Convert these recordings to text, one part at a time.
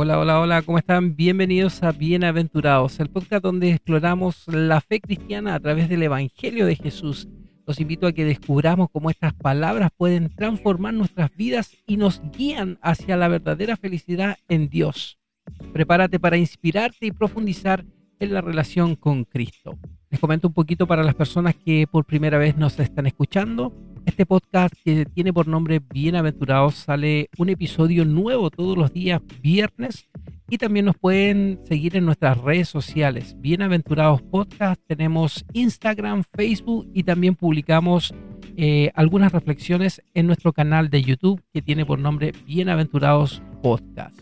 Hola, hola, hola, ¿cómo están? Bienvenidos a Bienaventurados, el podcast donde exploramos la fe cristiana a través del Evangelio de Jesús. Los invito a que descubramos cómo estas palabras pueden transformar nuestras vidas y nos guían hacia la verdadera felicidad en Dios. Prepárate para inspirarte y profundizar en la relación con Cristo. Les comento un poquito para las personas que por primera vez nos están escuchando. Este podcast que tiene por nombre Bienaventurados sale un episodio nuevo todos los días viernes y también nos pueden seguir en nuestras redes sociales. Bienaventurados Podcast, tenemos Instagram, Facebook y también publicamos eh, algunas reflexiones en nuestro canal de YouTube que tiene por nombre Bienaventurados Podcast.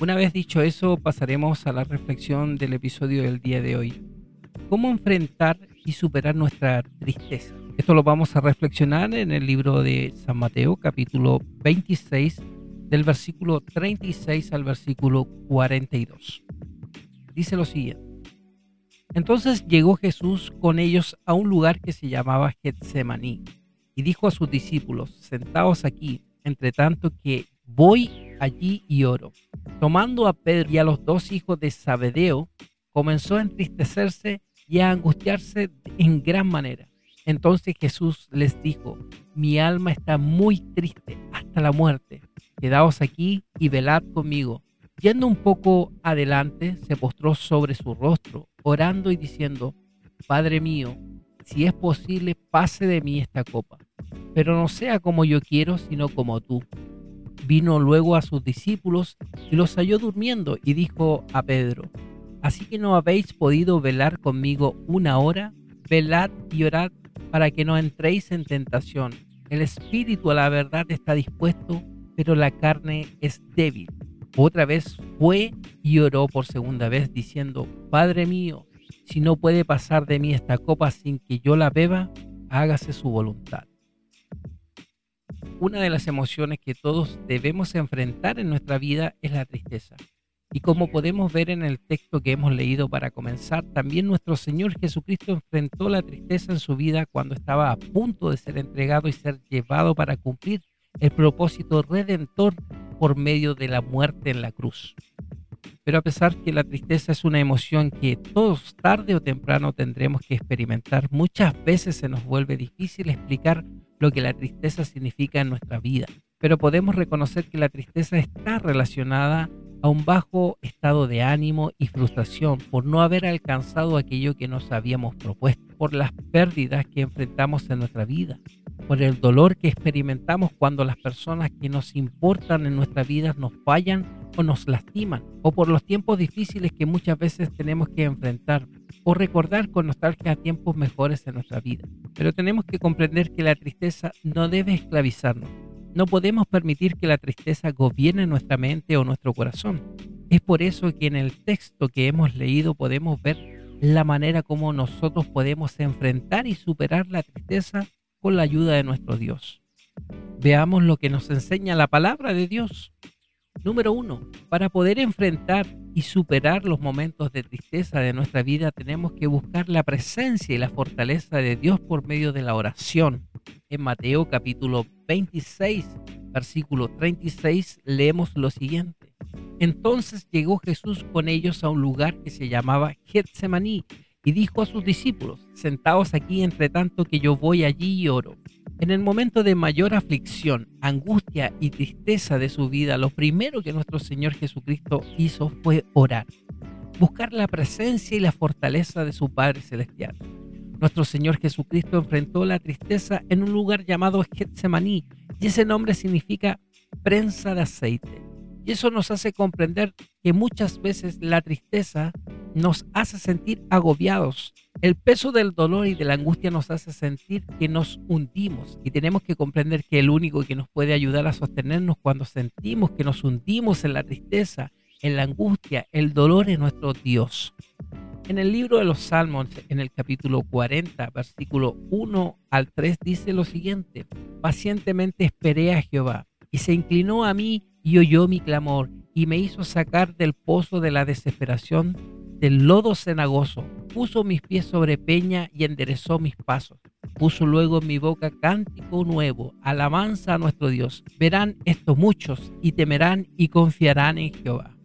Una vez dicho eso, pasaremos a la reflexión del episodio del día de hoy. ¿Cómo enfrentar y superar nuestra tristeza? Esto lo vamos a reflexionar en el libro de San Mateo, capítulo 26, del versículo 36 al versículo 42. Dice lo siguiente. Entonces llegó Jesús con ellos a un lugar que se llamaba Getsemaní y dijo a sus discípulos, sentaos aquí, entre tanto que voy allí y oro. Tomando a Pedro y a los dos hijos de Zabedeo, comenzó a entristecerse y a angustiarse en gran manera. Entonces Jesús les dijo, mi alma está muy triste hasta la muerte. Quedaos aquí y velad conmigo. Yendo un poco adelante, se postró sobre su rostro, orando y diciendo, Padre mío, si es posible, pase de mí esta copa, pero no sea como yo quiero, sino como tú. Vino luego a sus discípulos y los halló durmiendo y dijo a Pedro, Así que no habéis podido velar conmigo una hora, velad y orad para que no entréis en tentación. El espíritu a la verdad está dispuesto, pero la carne es débil. Otra vez fue y oró por segunda vez diciendo, Padre mío, si no puede pasar de mí esta copa sin que yo la beba, hágase su voluntad. Una de las emociones que todos debemos enfrentar en nuestra vida es la tristeza. Y como podemos ver en el texto que hemos leído para comenzar, también nuestro Señor Jesucristo enfrentó la tristeza en su vida cuando estaba a punto de ser entregado y ser llevado para cumplir el propósito redentor por medio de la muerte en la cruz. Pero a pesar que la tristeza es una emoción que todos tarde o temprano tendremos que experimentar, muchas veces se nos vuelve difícil explicar lo que la tristeza significa en nuestra vida. Pero podemos reconocer que la tristeza está relacionada a un bajo estado de ánimo y frustración por no haber alcanzado aquello que nos habíamos propuesto, por las pérdidas que enfrentamos en nuestra vida, por el dolor que experimentamos cuando las personas que nos importan en nuestra vida nos fallan o nos lastiman, o por los tiempos difíciles que muchas veces tenemos que enfrentar, o recordar con nostalgia tiempos mejores en nuestra vida. Pero tenemos que comprender que la tristeza no debe esclavizarnos no podemos permitir que la tristeza gobierne nuestra mente o nuestro corazón. Es por eso que en el texto que hemos leído podemos ver la manera como nosotros podemos enfrentar y superar la tristeza con la ayuda de nuestro Dios. Veamos lo que nos enseña la palabra de Dios. Número uno, para poder enfrentar y superar los momentos de tristeza de nuestra vida tenemos que buscar la presencia y la fortaleza de Dios por medio de la oración. En Mateo capítulo 26, versículo 36, leemos lo siguiente. Entonces llegó Jesús con ellos a un lugar que se llamaba Getsemaní y dijo a sus discípulos, sentaos aquí entre tanto que yo voy allí y oro. En el momento de mayor aflicción, angustia y tristeza de su vida, lo primero que nuestro Señor Jesucristo hizo fue orar, buscar la presencia y la fortaleza de su Padre Celestial. Nuestro Señor Jesucristo enfrentó la tristeza en un lugar llamado Getsemaní, y ese nombre significa prensa de aceite. Y eso nos hace comprender que muchas veces la tristeza nos hace sentir agobiados. El peso del dolor y de la angustia nos hace sentir que nos hundimos y tenemos que comprender que el único que nos puede ayudar a sostenernos cuando sentimos que nos hundimos en la tristeza, en la angustia, el dolor es nuestro Dios. En el libro de los Salmos, en el capítulo 40, versículo 1 al 3, dice lo siguiente, pacientemente esperé a Jehová y se inclinó a mí y oyó mi clamor y me hizo sacar del pozo de la desesperación, del lodo cenagoso, puso mis pies sobre peña y enderezó mis pasos. Puso luego en mi boca cántico nuevo, alabanza a nuestro Dios. Verán esto muchos y temerán y confiarán en Jehová.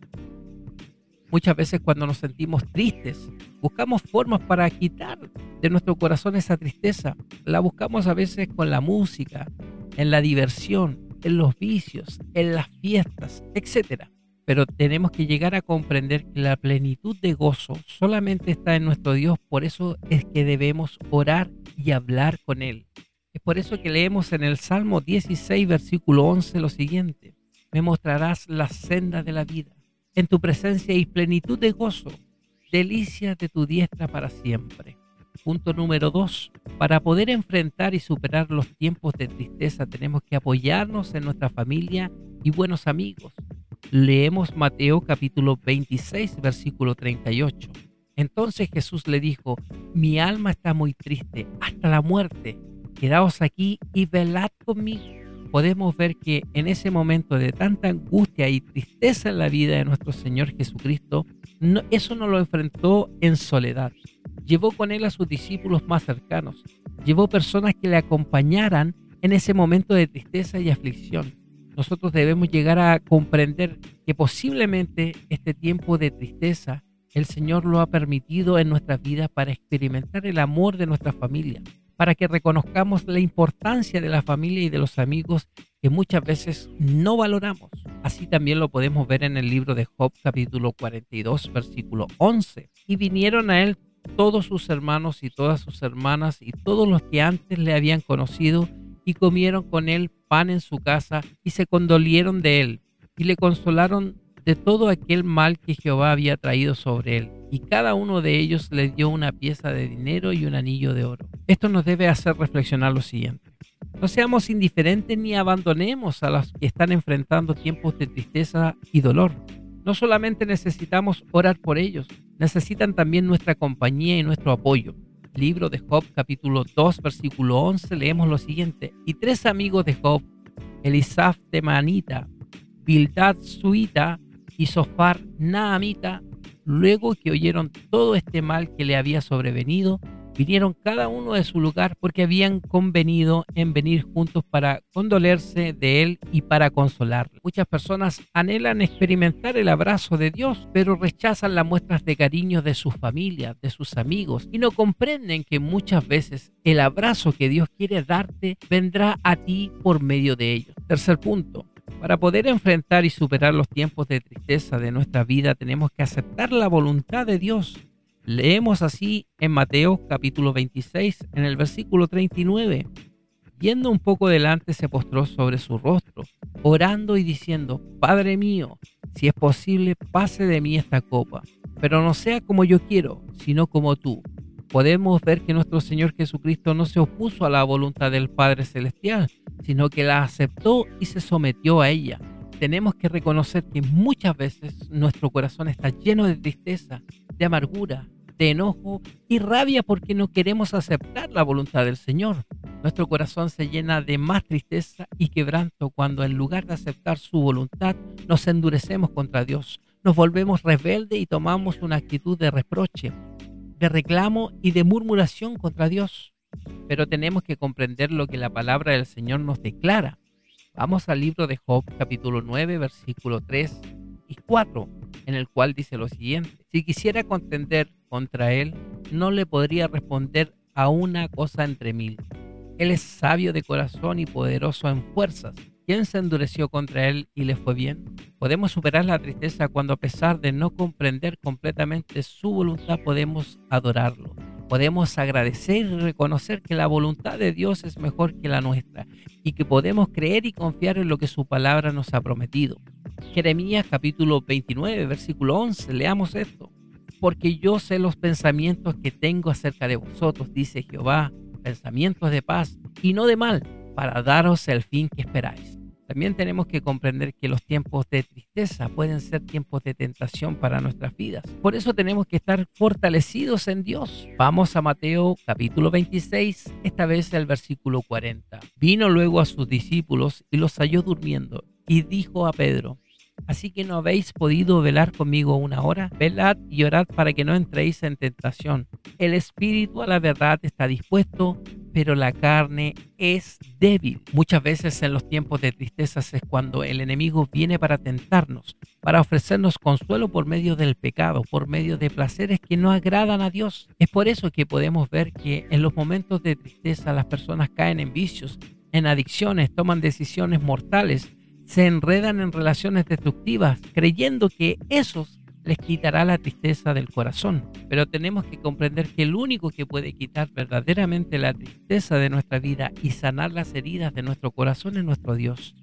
Muchas veces cuando nos sentimos tristes, buscamos formas para quitar de nuestro corazón esa tristeza. La buscamos a veces con la música, en la diversión, en los vicios, en las fiestas, etc. Pero tenemos que llegar a comprender que la plenitud de gozo solamente está en nuestro Dios. Por eso es que debemos orar y hablar con Él. Es por eso que leemos en el Salmo 16, versículo 11 lo siguiente. Me mostrarás la senda de la vida. En tu presencia y plenitud de gozo, delicias de tu diestra para siempre. Punto número 2. Para poder enfrentar y superar los tiempos de tristeza tenemos que apoyarnos en nuestra familia y buenos amigos. Leemos Mateo capítulo 26, versículo 38. Entonces Jesús le dijo, mi alma está muy triste hasta la muerte quedaos aquí y velad conmigo. Podemos ver que en ese momento de tanta angustia y tristeza en la vida de nuestro Señor Jesucristo, eso no lo enfrentó en soledad. Llevó con él a sus discípulos más cercanos. Llevó personas que le acompañaran en ese momento de tristeza y aflicción. Nosotros debemos llegar a comprender que posiblemente este tiempo de tristeza el Señor lo ha permitido en nuestras vidas para experimentar el amor de nuestra familia, para que reconozcamos la importancia de la familia y de los amigos que muchas veces no valoramos. Así también lo podemos ver en el libro de Job capítulo 42 versículo 11. Y vinieron a él todos sus hermanos y todas sus hermanas y todos los que antes le habían conocido y comieron con él pan en su casa y se condolieron de él y le consolaron de todo aquel mal que Jehová había traído sobre él y cada uno de ellos le dio una pieza de dinero y un anillo de oro. Esto nos debe hacer reflexionar lo siguiente. No seamos indiferentes ni abandonemos a los que están enfrentando tiempos de tristeza y dolor. No solamente necesitamos orar por ellos, necesitan también nuestra compañía y nuestro apoyo. Libro de Job capítulo 2 versículo 11 leemos lo siguiente. Y tres amigos de Job, Elisaf de Manita, Bildad Suita y Sofar Naamita, Luego que oyeron todo este mal que le había sobrevenido, vinieron cada uno de su lugar porque habían convenido en venir juntos para condolerse de él y para consolarle. Muchas personas anhelan experimentar el abrazo de Dios, pero rechazan las muestras de cariño de sus familias, de sus amigos, y no comprenden que muchas veces el abrazo que Dios quiere darte vendrá a ti por medio de ellos. Tercer punto, para poder enfrentar y superar los tiempos de tristeza de nuestra vida tenemos que aceptar la voluntad de Dios. Leemos así en Mateo capítulo 26 en el versículo 39. Yendo un poco delante se postró sobre su rostro, orando y diciendo, Padre mío, si es posible, pase de mí esta copa, pero no sea como yo quiero, sino como tú podemos ver que nuestro Señor Jesucristo no se opuso a la voluntad del Padre Celestial, sino que la aceptó y se sometió a ella. Tenemos que reconocer que muchas veces nuestro corazón está lleno de tristeza, de amargura, de enojo y rabia porque no queremos aceptar la voluntad del Señor. Nuestro corazón se llena de más tristeza y quebranto cuando en lugar de aceptar su voluntad nos endurecemos contra Dios, nos volvemos rebeldes y tomamos una actitud de reproche, de reclamo y de murmuración contra Dios. Pero tenemos que comprender lo que la palabra del Señor nos declara. Vamos al libro de Job, capítulo 9, versículo 3 y 4, en el cual dice lo siguiente. Si quisiera contender contra él, no le podría responder a una cosa entre mil. Él es sabio de corazón y poderoso en fuerzas ¿Quién se endureció contra él y le fue bien? Podemos superar la tristeza cuando a pesar de no comprender completamente su voluntad podemos adorarlo. Podemos agradecer y reconocer que la voluntad de Dios es mejor que la nuestra y que podemos creer y confiar en lo que su palabra nos ha prometido. Jeremías capítulo 29, versículo 11, leamos esto. Porque yo sé los pensamientos que tengo acerca de vosotros, dice Jehová, pensamientos de paz y no de mal, para daros el fin que esperáis. También tenemos que comprender que los tiempos de tristeza pueden ser tiempos de tentación para nuestras vidas. Por eso tenemos que estar fortalecidos en Dios. Vamos a Mateo capítulo 26, esta vez el versículo 40. Vino luego a sus discípulos y los halló durmiendo y dijo a Pedro, Así que no habéis podido velar conmigo una hora. Velad y orad para que no entréis en tentación. El espíritu a la verdad está dispuesto, pero la carne es débil. Muchas veces en los tiempos de tristezas es cuando el enemigo viene para tentarnos, para ofrecernos consuelo por medio del pecado, por medio de placeres que no agradan a Dios. Es por eso que podemos ver que en los momentos de tristeza las personas caen en vicios, en adicciones, toman decisiones mortales, se enredan en relaciones destructivas, creyendo que esos les quitará la tristeza del corazón. Pero tenemos que comprender que el único que puede quitar verdaderamente la tristeza de nuestra vida y sanar las heridas de nuestro corazón es nuestro Dios.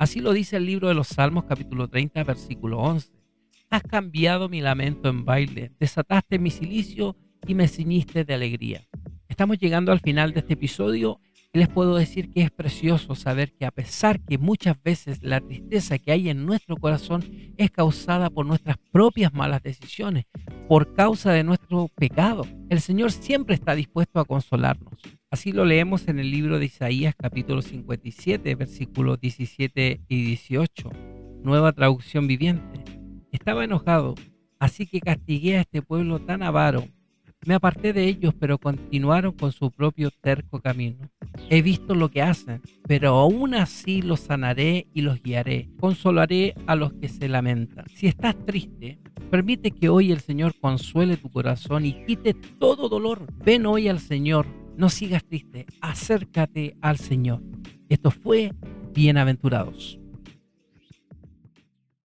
Así lo dice el libro de los Salmos capítulo 30 versículo 11. Has cambiado mi lamento en baile, desataste mi silicio y me ciñiste de alegría. Estamos llegando al final de este episodio les puedo decir que es precioso saber que a pesar que muchas veces la tristeza que hay en nuestro corazón es causada por nuestras propias malas decisiones, por causa de nuestro pecado, el Señor siempre está dispuesto a consolarnos. Así lo leemos en el libro de Isaías capítulo 57, versículos 17 y 18, nueva traducción viviente. Estaba enojado, así que castigué a este pueblo tan avaro me aparté de ellos, pero continuaron con su propio terco camino. He visto lo que hacen, pero aún así los sanaré y los guiaré. Consolaré a los que se lamentan. Si estás triste, permite que hoy el Señor consuele tu corazón y quite todo dolor. Ven hoy al Señor. No sigas triste. Acércate al Señor. Esto fue Bienaventurados.